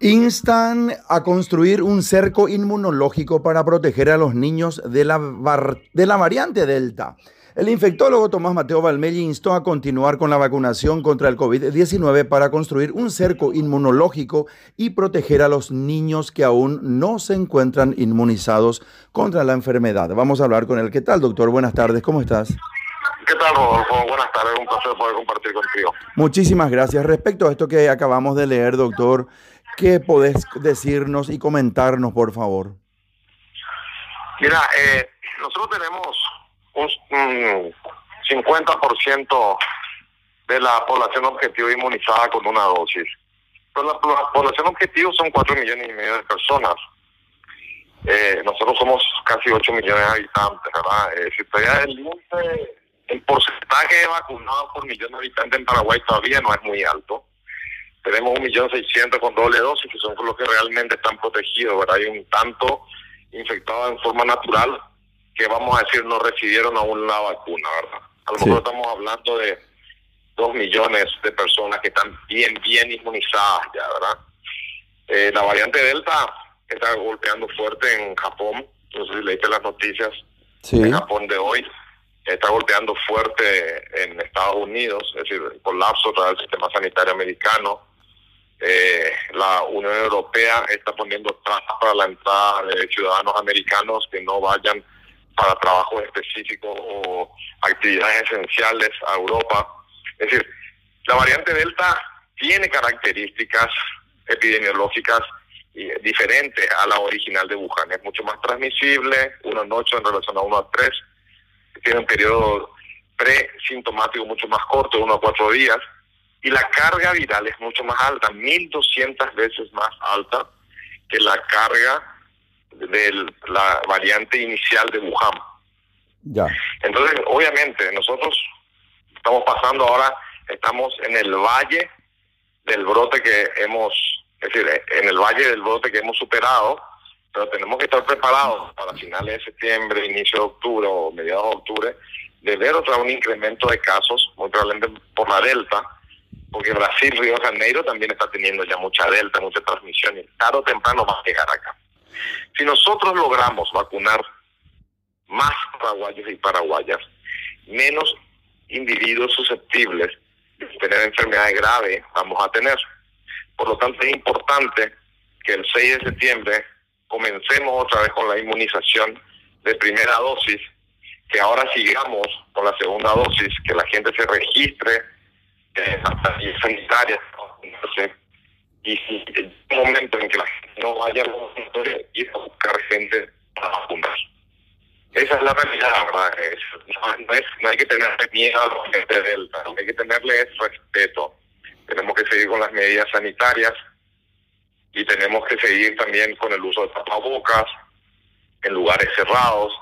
Instan a construir un cerco inmunológico para proteger a los niños de la, de la variante Delta. El infectólogo Tomás Mateo Valmelli instó a continuar con la vacunación contra el COVID-19 para construir un cerco inmunológico y proteger a los niños que aún no se encuentran inmunizados contra la enfermedad. Vamos a hablar con él. ¿Qué tal, doctor? Buenas tardes, ¿cómo estás? ¿Qué tal, Rodolfo? Buenas tardes, un placer poder compartir contigo. Muchísimas gracias. Respecto a esto que acabamos de leer, doctor, ¿Qué podés decirnos y comentarnos, por favor? Mira, eh, nosotros tenemos un, 50% de la población objetivo inmunizada con una dosis. Pero la, población objetivo son 4 millones y medio de personas. Eh, nosotros somos casi 8 millones de habitantes, ¿verdad? Eh, si todavía el, el porcentaje de vacunados por millón de habitantes en Paraguay todavía no es muy alto tenemos un millón seiscientos con doble dosis, que son los que realmente están protegidos, ¿verdad? Hay un tanto infectado en forma natural que vamos a decir no recibieron aún la vacuna, ¿verdad? A lo mejor estamos hablando de dos millones de personas que están bien, bien inmunizadas ya, ¿verdad? Eh, la variante Delta está golpeando fuerte en Japón, no sé si leíste las noticias en Japón de hoy, está golpeando fuerte en Estados Unidos, es decir, el colapso del sistema sanitario americano, eh, la Unión Europea está poniendo trabas para la entrada de ciudadanos americanos que no vayan para trabajos específicos o actividades esenciales a Europa. Es decir, la variante Delta tiene características epidemiológicas diferentes a la original de Wuhan. Es mucho más transmisible, 1 en 8 en relación a 1 a 3. Tiene un periodo presintomático mucho más corto, 1 a 4 días y la carga viral es mucho más alta, 1200 veces más alta que la carga de la variante inicial de Wuhan. Ya. Entonces, obviamente, nosotros estamos pasando ahora, estamos en el valle del brote que hemos, es decir, en el valle del brote que hemos superado, pero tenemos que estar preparados para finales de septiembre, inicio de octubre o mediados de octubre, de ver otra un incremento de casos, muy probablemente por la Delta, porque Brasil, Río de Janeiro también está teniendo ya mucha delta, mucha transmisión y tarde o temprano va a llegar acá. Si nosotros logramos vacunar más paraguayos y paraguayas, menos individuos susceptibles de tener enfermedades graves vamos a tener. Por lo tanto, es importante que el 6 de septiembre comencemos otra vez con la inmunización de primera dosis, que ahora sigamos con la segunda dosis, que la gente se registre y sanitarias. y si en un momento en que la gente no vaya a los ir a buscar gente para vacunar. Esa es la realidad, ¿verdad? no, es, no hay que tener miedo a la gente delta, lo que hay que tenerle es respeto. Tenemos que seguir con las medidas sanitarias y tenemos que seguir también con el uso de tapabocas en lugares cerrados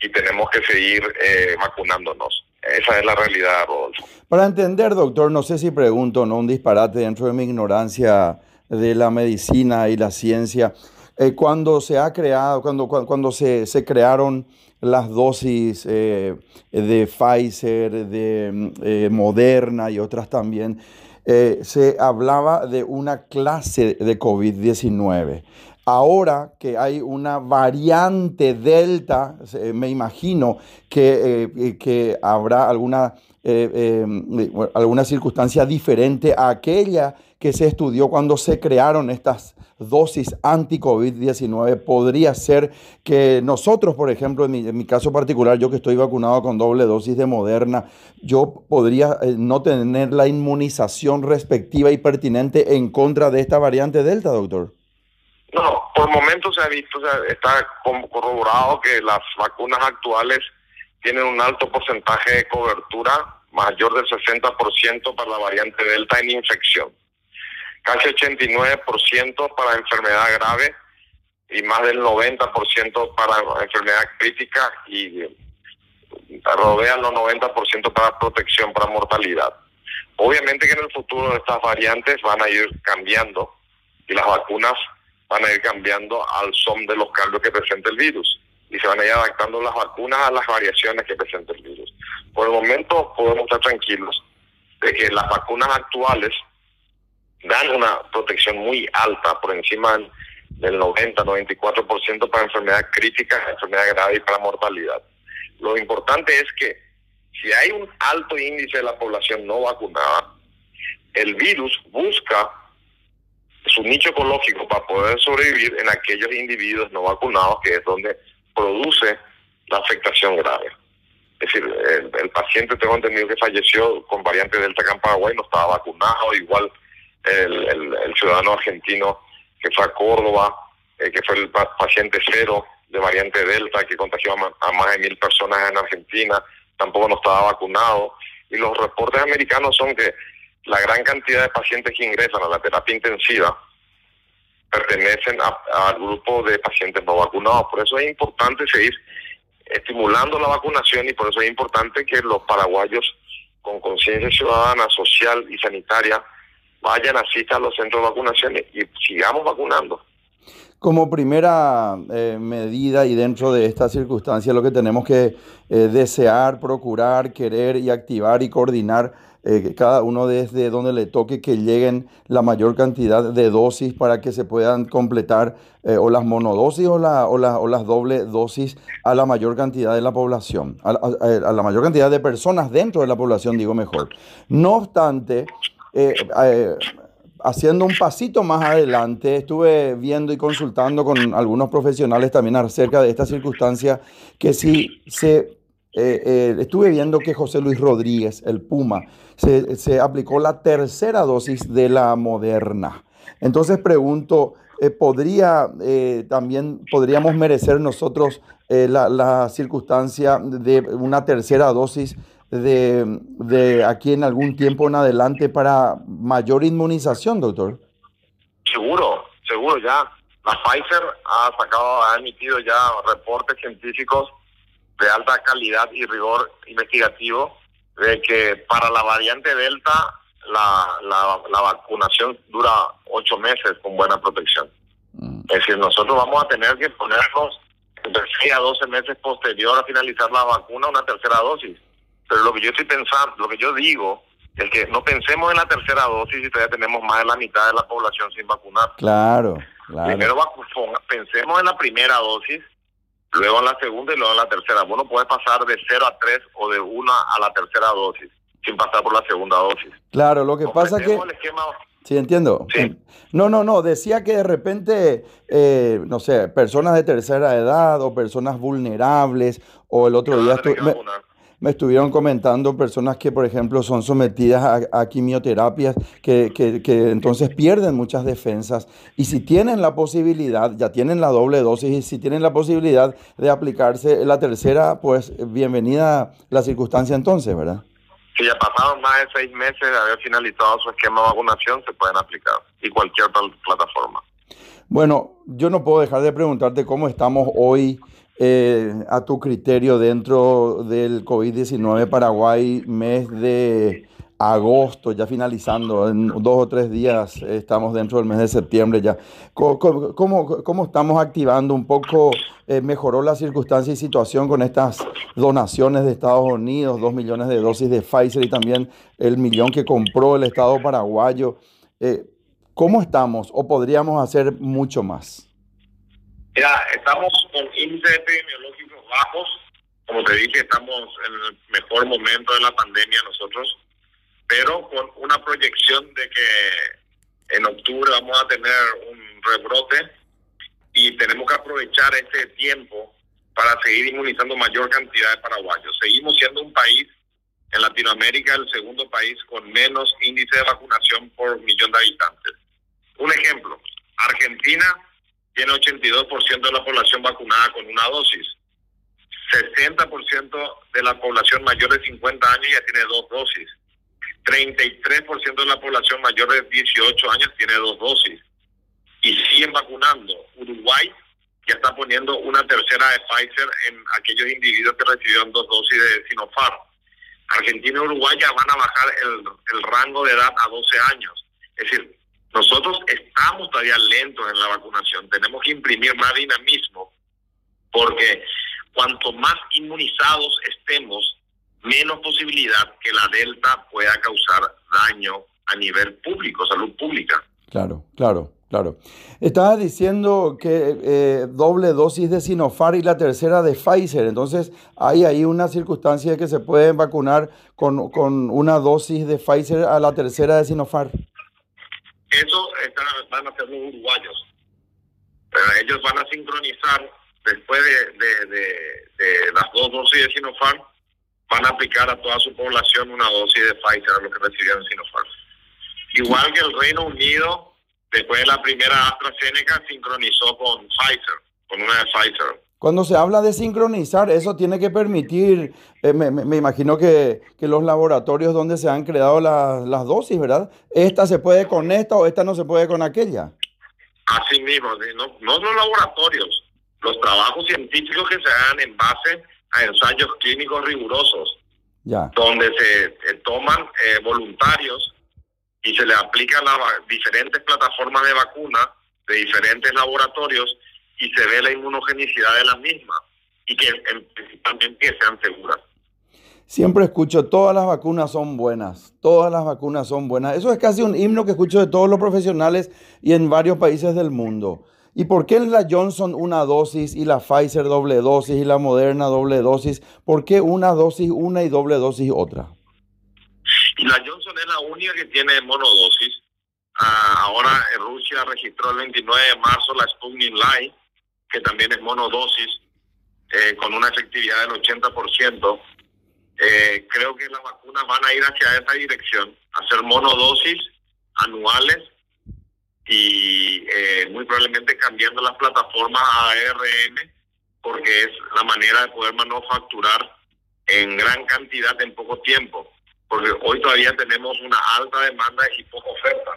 y tenemos que seguir eh, vacunándonos. Esa es la realidad, Rodolfo. Para entender, doctor, no sé si pregunto, ¿no? Un disparate dentro de mi ignorancia de la medicina y la ciencia. Eh, cuando se ha creado, cuando, cuando, se, se, crearon las dosis eh, de Pfizer, de eh, Moderna y otras también, se hablaba de una clase de COVID-19. Ahora que hay una variante Delta, me imagino que, eh, que habrá alguna, eh, eh, alguna circunstancia diferente a aquella que se estudió cuando se crearon estas dosis anti-COVID-19. Podría ser que nosotros, por ejemplo, en mi, caso particular, yo que estoy vacunado con doble dosis de Moderna, yo podría no tener la inmunización respectiva y pertinente en contra de esta variante Delta, doctor. No, por el momento se ha visto, o sea, está corroborado que las vacunas actuales tienen un alto porcentaje de cobertura, mayor del 60% para la variante Delta en infección. Casi 89% para enfermedad grave y más del 90% para enfermedad crítica y rodean los 90% para protección, para mortalidad. Obviamente que en el futuro estas variantes van a ir cambiando y las vacunas van a ir cambiando al son de los cambios que presenta el virus y se van a ir adaptando las vacunas a las variaciones que presenta el virus. Por el momento podemos estar tranquilos de que las vacunas actuales dan una protección muy alta, por encima del 90-94% para enfermedad crítica, enfermedad grave y para mortalidad. Lo importante es que si hay un alto índice de la población no vacunada, el virus busca su nicho ecológico para poder sobrevivir en aquellos individuos no vacunados, que es donde produce la afectación grave. Es decir, el, paciente, tengo entendido que falleció con variante Delta acá en Paraguay, no estaba vacunado, igual el, ciudadano argentino que fue a Córdoba, eh, que fue el paciente cero de variante Delta, que contagió a más de mil personas en Argentina, tampoco no estaba vacunado. Y los reportes americanos son que la gran cantidad de pacientes que ingresan a la terapia intensiva pertenecen al grupo de pacientes no vacunados. Por eso es importante seguir estimulando la vacunación y por eso es importante que los paraguayos con conciencia ciudadana, social y sanitaria vayan, asistan a los centros de vacunación y sigamos vacunando. Como primera eh, medida y dentro de esta circunstancia lo que tenemos que eh, desear, procurar, querer y activar y coordinar eh, cada uno desde donde le toque que lleguen la mayor cantidad de dosis para que se puedan completar eh, o las monodosis o, la, o, las doble dosis a la mayor cantidad de la población, a, la mayor cantidad de personas dentro de la población, digo mejor. No obstante, eh, haciendo un pasito más adelante, estuve viendo y consultando con algunos profesionales también acerca de esta circunstancia, que si se eh, eh, estuve viendo que José Luis Rodríguez, el Puma, se, aplicó la tercera dosis de la Moderna. Entonces pregunto, eh, ¿podría también, podríamos merecer nosotros la, circunstancia de una tercera dosis de, de aquí en algún tiempo en adelante para mayor inmunización, doctor? Seguro, seguro ya. La Pfizer ha sacado, ha emitido ya reportes científicos de alta calidad y rigor investigativo de que para la variante Delta la, la, vacunación dura ocho meses con buena protección. Mm. Es decir, nosotros vamos a tener que ponernos entre 6 a 12 meses posterior a finalizar la vacuna una tercera dosis. Pero lo que yo estoy pensando, lo que yo digo, es que no pensemos en la tercera dosis y todavía tenemos más de la mitad de la población sin vacunar. Claro, claro. Primero pensemos en la primera dosis luego en la segunda y luego en la tercera. Bueno, puede pasar de 0 a 3 o de 1 a la tercera dosis, sin pasar por la segunda dosis. Claro, lo que pasa es que... Sí, entiendo. No, no, no. Decía que de repente, eh, no sé, personas de tercera edad o personas vulnerables, o el otro día me estuvieron comentando personas que, por ejemplo, son sometidas a, quimioterapias, que, que, entonces pierden muchas defensas. Y si tienen la posibilidad, ya tienen la doble dosis, y si tienen la posibilidad de aplicarse la tercera, pues bienvenida la circunstancia entonces, ¿verdad? Si ya pasaron más de seis meses de haber finalizado su esquema de vacunación, se pueden aplicar y cualquier plataforma. Bueno, yo no puedo dejar de preguntarte cómo estamos hoy eh, a tu criterio dentro del COVID-19 Paraguay, mes de agosto, ya finalizando, en dos o tres días estamos dentro del mes de septiembre ya. ¿Cómo, cómo, estamos activando un poco? Eh, ¿Mejoró la circunstancia y situación con estas donaciones de Estados Unidos, dos millones de dosis de Pfizer y también el millón que compró el Estado paraguayo? Eh, ¿Cómo estamos o podríamos hacer mucho más? Ya, estamos con índices epidemiológicos bajos. Como te dije, estamos en el mejor momento de la pandemia nosotros, pero con una proyección de que en octubre vamos a tener un rebrote y tenemos que aprovechar este tiempo para seguir inmunizando mayor cantidad de paraguayos. Seguimos siendo un país en Latinoamérica el segundo país con menos índice de vacunación por millón de habitantes. Un ejemplo, Argentina tiene 82% de la población vacunada con una dosis. 60% de la población mayor de 50 años ya tiene dos dosis. 33% de la población mayor de 18 años tiene dos dosis. Y siguen vacunando. Uruguay ya está poniendo una tercera de Pfizer en aquellos individuos que recibieron dos dosis de Sinopharm. Argentina y Uruguay ya van a bajar el, el rango de edad a 12 años. Es decir, nosotros estamos todavía lentos en la vacunación, tenemos que imprimir más dinamismo, porque cuanto más inmunizados estemos, menos posibilidad que la delta pueda causar daño a nivel público, salud pública. Claro, claro, claro. Estabas diciendo que eh, doble dosis de Sinopharm y la tercera de Pfizer. Entonces, hay ahí una circunstancia de que se pueden vacunar con, con una dosis de Pfizer a la tercera de Sinopharm. Eso van a hacer los uruguayos. ellos van a sincronizar después de, de, de, las dos dosis de Sinopharm, van a aplicar a toda su población una dosis de Pfizer, a lo que recibieron Sinopharm. Igual que el Reino Unido, después de la primera AstraZeneca, sincronizó con Pfizer, con una de Pfizer. Cuando se habla de sincronizar, eso tiene que permitir, eh, me, imagino que, que, los laboratorios donde se han creado las dosis, ¿verdad? Esta se puede con esta o esta no se puede con aquella. Así mismo, no, no los laboratorios, los trabajos científicos que se hagan en base a ensayos clínicos rigurosos, ya. donde se toman eh, voluntarios y se le aplican las diferentes plataformas de vacuna de diferentes laboratorios y se ve la inmunogenicidad de las mismas y que principalmente sean seguras. Siempre escucho, todas las vacunas son buenas, todas las vacunas son buenas. Eso es casi un himno que escucho de todos los profesionales y en varios países del mundo. ¿Y por qué la Johnson una dosis y la Pfizer doble dosis y la Moderna doble dosis? ¿Por qué una dosis una y doble dosis otra? Y la Johnson es la única que tiene monodosis. Ah, ahora Rusia registró el 29 de marzo la Sputnik Light, que también es monodosis, eh, con una efectividad del 80%. Eh, creo que las vacunas van a ir hacia esa dirección, hacer monodosis anuales y eh, muy probablemente cambiando las plataformas a ARN porque es la manera de poder manufacturar en gran cantidad en poco tiempo, porque hoy todavía tenemos una alta demanda y poca oferta.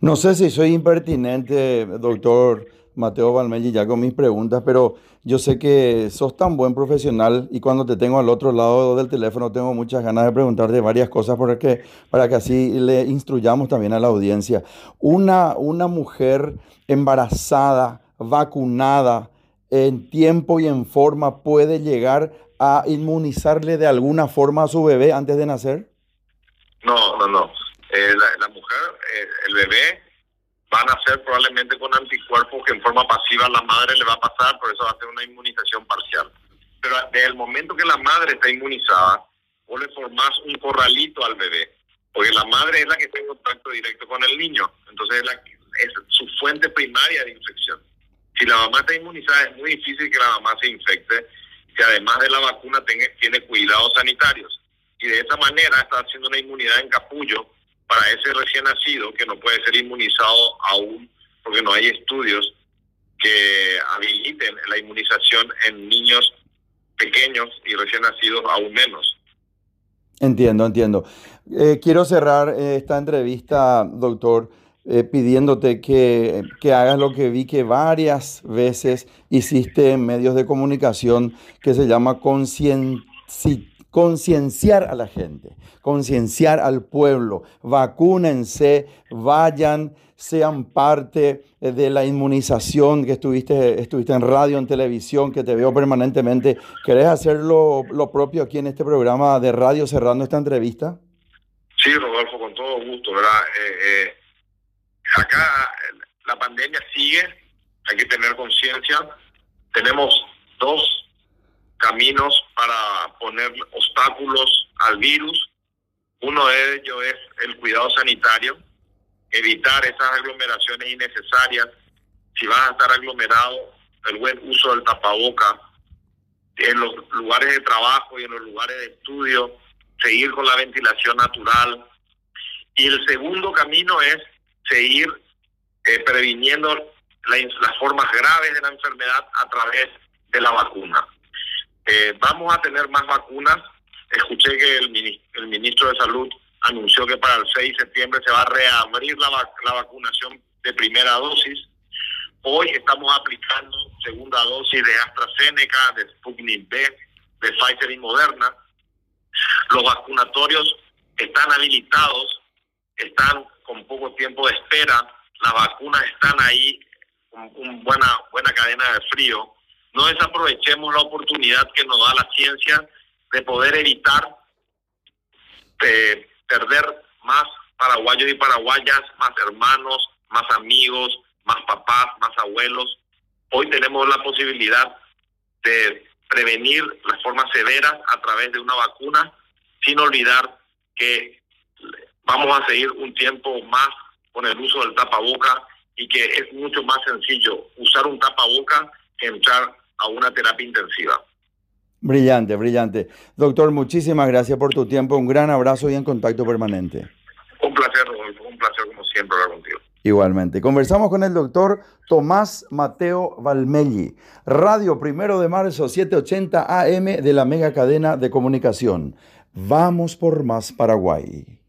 No sé si soy impertinente, doctor Mateo Valmelli, ya con mis preguntas, pero yo sé que sos tan buen profesional y cuando te tengo al otro lado del teléfono tengo muchas ganas de preguntarte varias cosas porque, para que así le instruyamos también a la audiencia. Una, una mujer embarazada, vacunada, en tiempo y en forma, puede llegar a inmunizarle de alguna forma a su bebé antes de nacer? No, no, no. Eh, la, mujer, eh, el bebé van a ser probablemente con anticuerpos que en forma pasiva la madre le va a pasar, por eso va a ser una inmunización parcial. Pero desde el momento que la madre está inmunizada, vos le formás un corralito al bebé, porque la madre es la que está en contacto directo con el niño, entonces es, la, es su fuente primaria de infección. Si la mamá está inmunizada, es muy difícil que la mamá se infecte, que además de la vacuna tenga, tiene cuidados sanitarios. Y de esa manera está haciendo una inmunidad en capullo para ese recién nacido que no puede ser inmunizado aún porque no hay estudios que habiliten la inmunización en niños pequeños y recién nacidos aún menos. Entiendo, entiendo. Eh, quiero cerrar eh, esta entrevista, doctor, eh, pidiéndote que, que, hagas lo que vi que varias veces hiciste en medios de comunicación, que se llama conciencia concienciar a la gente, concienciar al pueblo, vacúnense, vayan, sean parte eh, de la inmunización que estuviste, estuviste en radio, en televisión, que te veo permanentemente. ¿Querés hacer lo, propio aquí en este programa de radio cerrando esta entrevista? Sí, Rodolfo, con todo gusto, ¿verdad? Eh, eh, acá la pandemia sigue, hay que tener conciencia. Tenemos dos caminos para poner obstáculos al virus. Uno de ellos es el cuidado sanitario, evitar esas aglomeraciones innecesarias. Si vas a estar aglomerado, el buen uso del tapaboca en los lugares de trabajo y en los lugares de estudio, seguir con la ventilación natural. Y el segundo camino es seguir eh, previniendo las formas graves de la enfermedad a través de la vacuna. Eh, vamos a tener más vacunas. Escuché que el, el ministro de Salud anunció que para el 6 de septiembre se va a reabrir la, la vacunación de primera dosis. Hoy estamos aplicando segunda dosis de AstraZeneca, de Sputnik B, de Pfizer y Moderna. Los vacunatorios están habilitados, están con poco tiempo de espera, las vacunas están ahí con buena, buena cadena de frío no desaprovechemos la oportunidad que nos da la ciencia de poder evitar perder más paraguayos y paraguayas, más hermanos, más amigos, más papás, más abuelos. Hoy tenemos la posibilidad de prevenir las formas severas a través de una vacuna, sin olvidar que vamos a seguir un tiempo más con el uso del tapaboca y que es mucho más sencillo usar un tapaboca que entrar a una terapia intensiva. Brillante, brillante. Doctor, muchísimas gracias por tu tiempo. Un gran abrazo y en contacto permanente. Un placer, Rodolfo. Un placer, como siempre, hablar contigo. Igualmente. Conversamos con el doctor Tomás Mateo Valmelli, Radio Primero de Marzo, 780 AM de la mega cadena de comunicación. Vamos por más Paraguay.